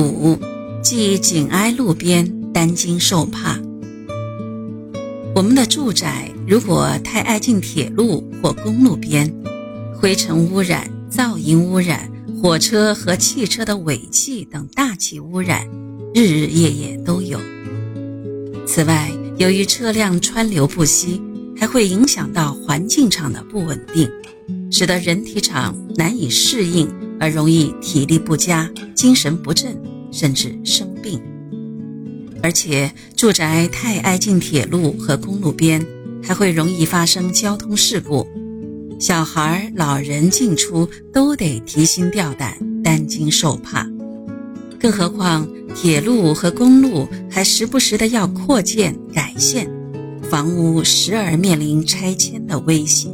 五，既紧挨路边，担惊受怕。我们的住宅如果太挨近铁路或公路边，灰尘污染、噪音污染、火车和汽车的尾气等大气污染，日日夜夜都有。此外，由于车辆川流不息，还会影响到环境场的不稳定，使得人体场难以适应，而容易体力不佳、精神不振，甚至生病。而且，住宅太挨近铁路和公路边，还会容易发生交通事故，小孩、老人进出都得提心吊胆、担惊受怕。更何况，铁路和公路还时不时的要扩建改线。房屋时而面临拆迁的威胁。